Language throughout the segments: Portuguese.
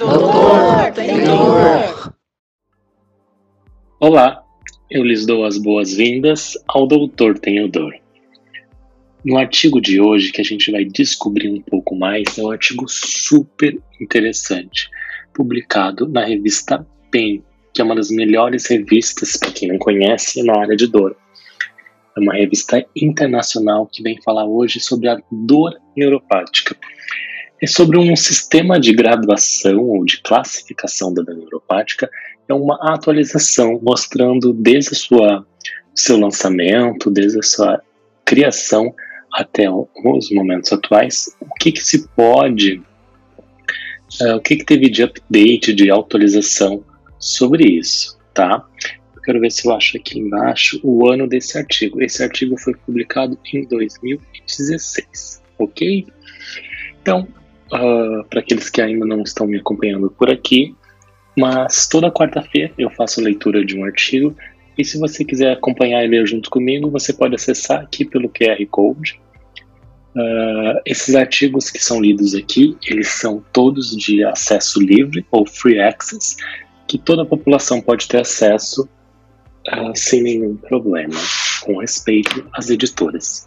Doutor, dor. Olá, eu lhes dou as boas-vindas ao Doutor Tenho Dor. No artigo de hoje, que a gente vai descobrir um pouco mais, é um artigo super interessante, publicado na revista PEN, que é uma das melhores revistas, para quem não conhece, na área de dor. É uma revista internacional que vem falar hoje sobre a dor neuropática é sobre um sistema de graduação ou de classificação da neuropática, é uma atualização mostrando desde sua seu lançamento, desde a sua criação até os momentos atuais, o que, que se pode, uh, o que, que teve de update, de atualização sobre isso, tá? Eu quero ver se eu acho aqui embaixo o ano desse artigo. Esse artigo foi publicado em 2016, ok? Então, uh, para aqueles que ainda não estão me acompanhando por aqui, mas toda quarta-feira eu faço leitura de um artigo e se você quiser acompanhar e ler junto comigo, você pode acessar aqui pelo QR Code. Uh, esses artigos que são lidos aqui, eles são todos de acesso livre ou free access, que toda a população pode ter acesso uh, sem nenhum problema, com respeito às editoras.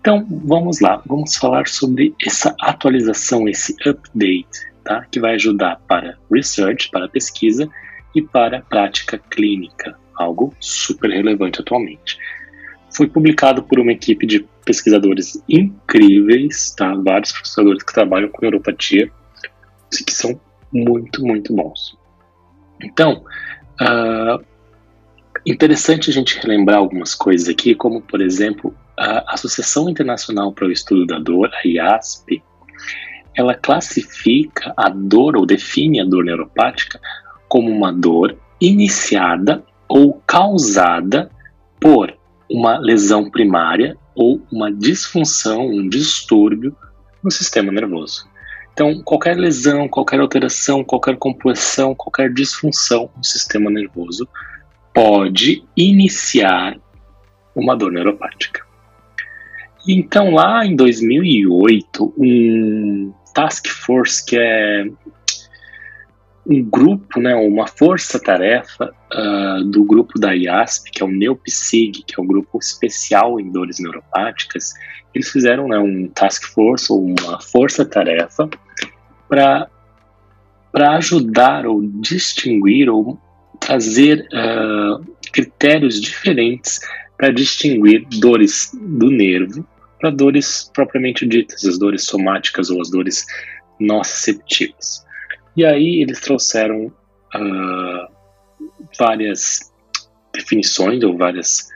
Então, vamos lá, vamos falar sobre essa atualização, esse update, tá? que vai ajudar para research, para pesquisa e para prática clínica, algo super relevante atualmente. Foi publicado por uma equipe de pesquisadores incríveis, tá? vários pesquisadores que trabalham com neuropatia, que são muito, muito bons. Então, uh, interessante a gente relembrar algumas coisas aqui, como, por exemplo, a Associação Internacional para o Estudo da Dor, a IASP, ela classifica a dor ou define a dor neuropática como uma dor iniciada ou causada por uma lesão primária ou uma disfunção, um distúrbio no sistema nervoso. Então, qualquer lesão, qualquer alteração, qualquer composição, qualquer disfunção no sistema nervoso pode iniciar uma dor neuropática. Então, lá em 2008, um task force, que é um grupo, né, uma força-tarefa uh, do grupo da IASP, que é o NeoPsig, que é o grupo especial em dores neuropáticas, eles fizeram né, um task force ou uma força-tarefa para ajudar ou distinguir ou trazer uh, critérios diferentes para distinguir dores do nervo para dores propriamente ditas, as dores somáticas ou as dores nociceptivas. E aí eles trouxeram uh, várias definições ou várias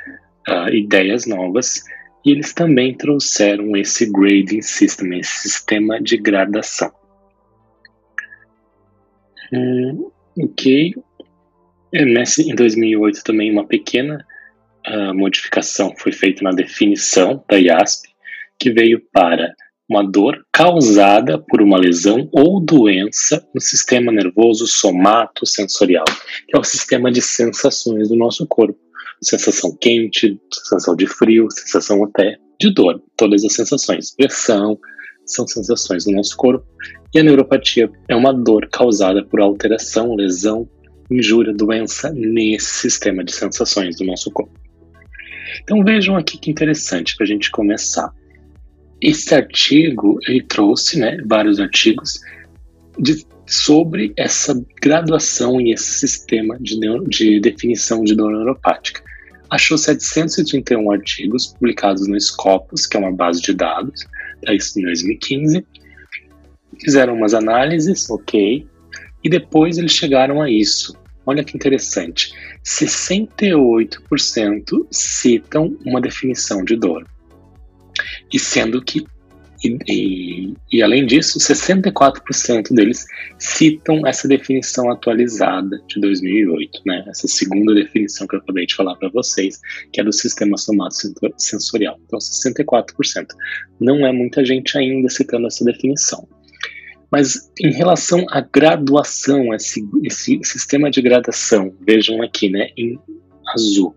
uh, ideias novas e eles também trouxeram esse grading system, esse sistema de gradação. Hum, ok. Nesse, em 2008 também uma pequena uh, modificação foi feita na definição da IASP, que veio para uma dor causada por uma lesão ou doença no sistema nervoso somatosensorial, que é o sistema de sensações do nosso corpo. Sensação quente, sensação de frio, sensação até de dor. Todas as sensações, pressão, são sensações do nosso corpo. E a neuropatia é uma dor causada por alteração, lesão, injúria, doença nesse sistema de sensações do nosso corpo. Então vejam aqui que interessante para a gente começar. Esse artigo ele trouxe né, vários artigos de, sobre essa graduação e esse sistema de, de definição de dor neuropática. Achou 731 artigos publicados no Scopus, que é uma base de dados, tá, isso em 2015. Fizeram umas análises, ok, e depois eles chegaram a isso. Olha que interessante. 68% citam uma definição de dor. E sendo que, e, e, e além disso, 64% deles citam essa definição atualizada de 2008, né? Essa segunda definição que eu acabei de falar para vocês, que é do sistema somatosensorial. Então, 64%. Não é muita gente ainda citando essa definição. Mas em relação à graduação, esse, esse sistema de gradação, vejam aqui, né, em azul,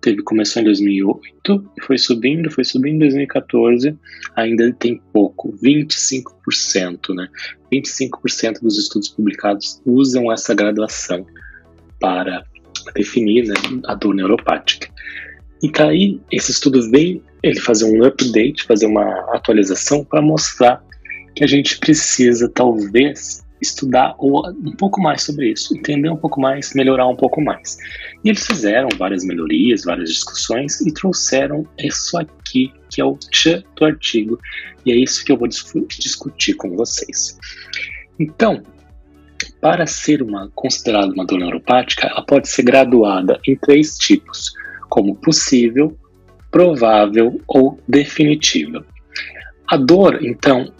teve começou em 2008 e foi subindo, foi subindo em 2014, ainda tem pouco, 25%, né? 25% dos estudos publicados usam essa graduação para definir né, a dor neuropática. E aí esse estudo vem ele fazer um update, fazer uma atualização para mostrar que a gente precisa talvez estudar um pouco mais sobre isso, entender um pouco mais, melhorar um pouco mais. E eles fizeram várias melhorias, várias discussões e trouxeram isso aqui, que é o tch do artigo, e é isso que eu vou discutir com vocês. Então, para ser uma considerada uma dor neuropática, ela pode ser graduada em três tipos, como possível, provável ou definitiva. A dor, então,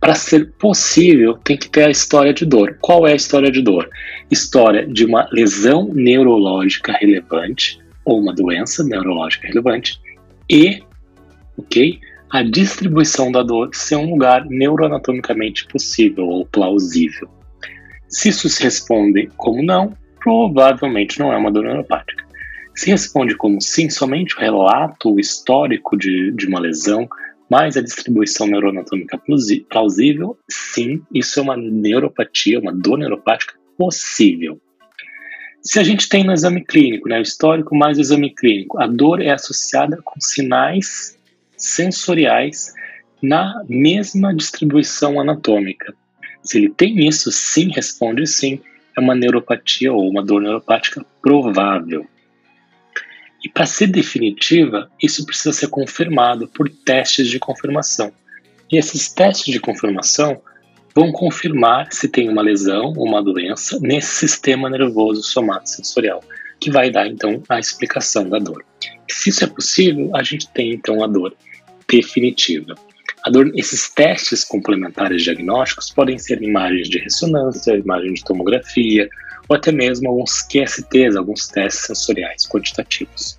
para ser possível, tem que ter a história de dor. Qual é a história de dor? História de uma lesão neurológica relevante ou uma doença neurológica relevante e, ok, a distribuição da dor ser um lugar neuroanatomicamente possível ou plausível. Se isso se responde como não, provavelmente não é uma dor neuropática. Se responde como sim, somente o relato histórico de, de uma lesão mas a distribuição neuroanatômica plausível, sim, isso é uma neuropatia, uma dor neuropática possível. Se a gente tem no exame clínico, né, histórico mais exame clínico, a dor é associada com sinais sensoriais na mesma distribuição anatômica. Se ele tem isso, sim, responde sim, é uma neuropatia ou uma dor neuropática provável. E para ser definitiva, isso precisa ser confirmado por testes de confirmação. E esses testes de confirmação vão confirmar se tem uma lesão ou uma doença nesse sistema nervoso somatosensorial, que vai dar então a explicação da dor. E se isso é possível, a gente tem então a dor definitiva. A dor, esses testes complementares diagnósticos podem ser imagens de ressonância, imagem de tomografia, ou até mesmo alguns QSTs, alguns testes sensoriais quantitativos.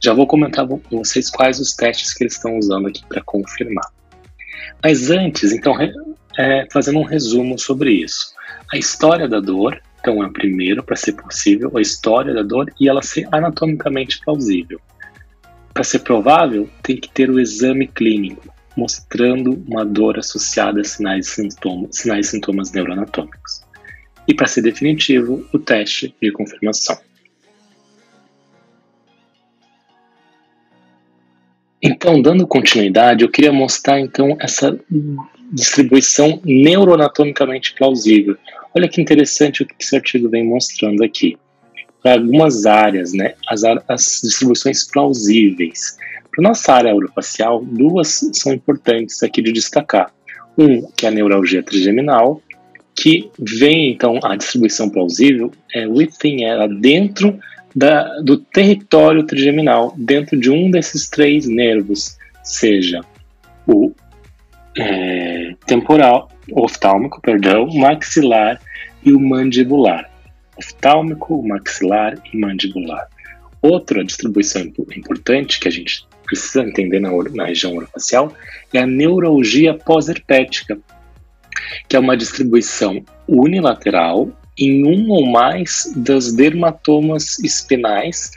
Já vou comentar com vocês quais os testes que eles estão usando aqui para confirmar. Mas antes, então, é, fazendo um resumo sobre isso. A história da dor, então, é primeiro, para ser possível, a história da dor e ela ser anatomicamente plausível. Para ser provável, tem que ter o exame clínico, mostrando uma dor associada a sinais e sintomas, sinais e sintomas neuroanatômicos e, para ser definitivo, o teste de confirmação. Então, dando continuidade, eu queria mostrar então essa distribuição neuroanatomicamente plausível. Olha que interessante o que esse artigo vem mostrando aqui. Para algumas áreas, né, as, as distribuições plausíveis. Para nossa área orofacial, duas são importantes aqui de destacar. Um, que é a neuralgia trigeminal, que vem, então, a distribuição plausível é within, é dentro da, do território trigeminal, dentro de um desses três nervos, seja o é, temporal, oftálmico, perdão, maxilar e o mandibular. Oftálmico, maxilar e mandibular. Outra distribuição importante que a gente precisa entender na, na região orofacial é a neuralgia pós-herpética, que é uma distribuição unilateral em um ou mais das dermatomas espinais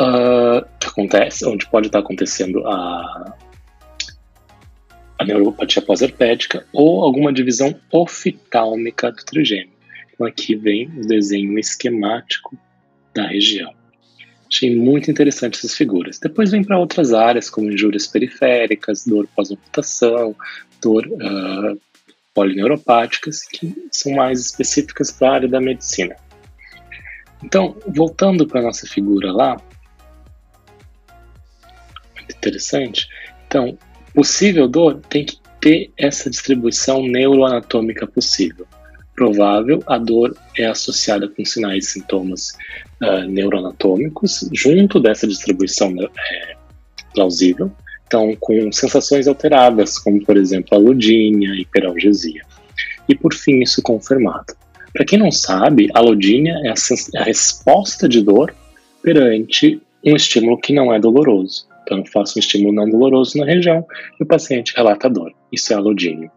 uh, que acontece, onde pode estar acontecendo a, a neuropatia pós-herpética ou alguma divisão oftálmica do trigêmeo. Então aqui vem o desenho esquemático da região. Achei muito interessante essas figuras. Depois vem para outras áreas, como injúrias periféricas, dor pós-amputação, dor uh, polineuropáticas, que são mais específicas para a área da medicina. Então, voltando para a nossa figura lá, muito interessante. Então, possível dor tem que ter essa distribuição neuroanatômica possível. Provável, a dor é associada com sinais e sintomas uh, neuroanatômicos, junto dessa distribuição é, plausível estão com sensações alteradas, como por exemplo a lodínia, hiperalgesia. E por fim, isso confirmado. Para quem não sabe, a lodínia é a, é a resposta de dor perante um estímulo que não é doloroso. Então, eu faço um estímulo não doloroso na região e o paciente relata dor. Isso é a lodínia.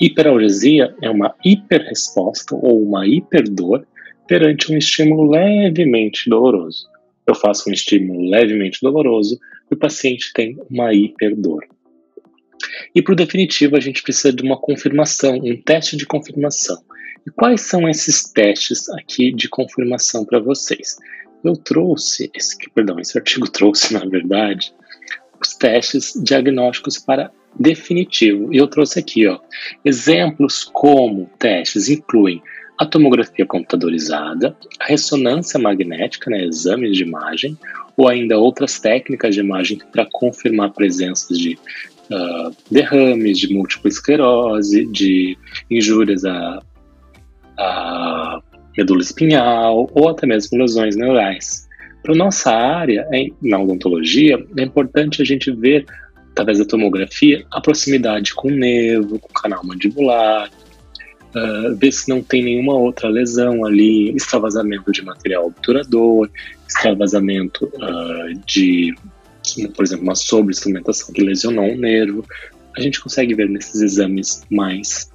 Hiperalgesia é uma hiperresposta ou uma hiperdor perante um estímulo levemente doloroso. eu faço um estímulo levemente doloroso o paciente tem uma hiperdor. E para o definitivo, a gente precisa de uma confirmação, um teste de confirmação. E quais são esses testes aqui de confirmação para vocês? Eu trouxe, esse, perdão, esse artigo trouxe, na verdade, os testes diagnósticos para definitivo. E eu trouxe aqui, ó, exemplos como testes incluem a tomografia computadorizada, a ressonância magnética, né, exames de imagem, ou ainda outras técnicas de imagem para confirmar presenças de uh, derrames, de múltipla esclerose, de injúrias à, à medula espinhal ou até mesmo lesões neurais. Para nossa área, na odontologia, é importante a gente ver, através da tomografia, a proximidade com o nervo, com o canal mandibular, uh, ver se não tem nenhuma outra lesão ali, extravasamento de material obturador, extravasamento uh, de, por exemplo, uma sobreinstrumentação que lesionou um nervo. A gente consegue ver nesses exames mais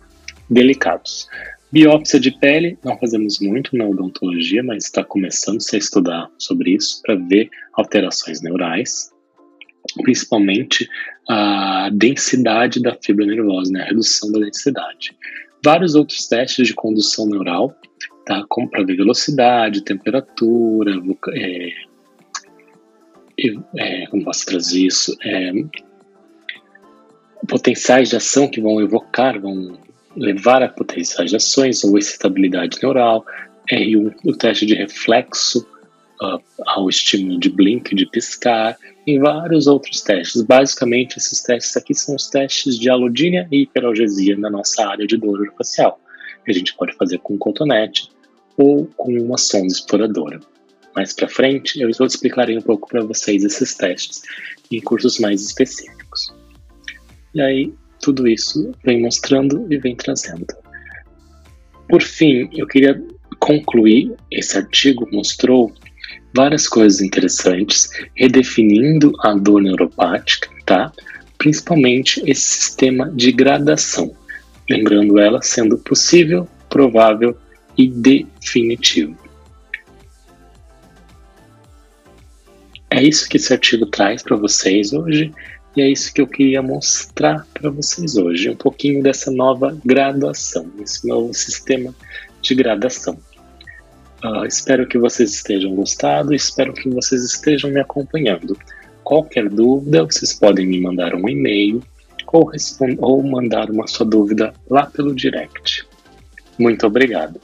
delicados. Biópsia de pele, não fazemos muito na odontologia, mas está começando -se a estudar sobre isso para ver alterações neurais, principalmente a densidade da fibra nervosa, né, a redução da densidade vários outros testes de condução neural, tá? Como para ver velocidade, temperatura, é, é, como posso trazer isso? É, potenciais de ação que vão evocar, vão levar a potenciais de ações ou excitabilidade neural, R1, o teste de reflexo uh, ao estímulo de blink, de piscar, e vários outros testes. Basicamente, esses testes aqui são os testes de alodínia e hiperalgesia na nossa área de dor orofacial, que a gente pode fazer com cotonete ou com uma sonda exploradora. Mais para frente, eu explicarei um pouco para vocês esses testes em cursos mais específicos. E aí, tudo isso vem mostrando e vem trazendo. Por fim, eu queria concluir, esse artigo mostrou várias coisas interessantes, redefinindo a dor neuropática, tá? Principalmente esse sistema de gradação, lembrando ela sendo possível, provável e definitivo. É isso que esse artigo traz para vocês hoje e é isso que eu queria mostrar para vocês hoje, um pouquinho dessa nova graduação, esse novo sistema de gradação. Uh, espero que vocês estejam gostando, espero que vocês estejam me acompanhando. Qualquer dúvida, vocês podem me mandar um e-mail ou, ou mandar uma sua dúvida lá pelo direct. Muito obrigado.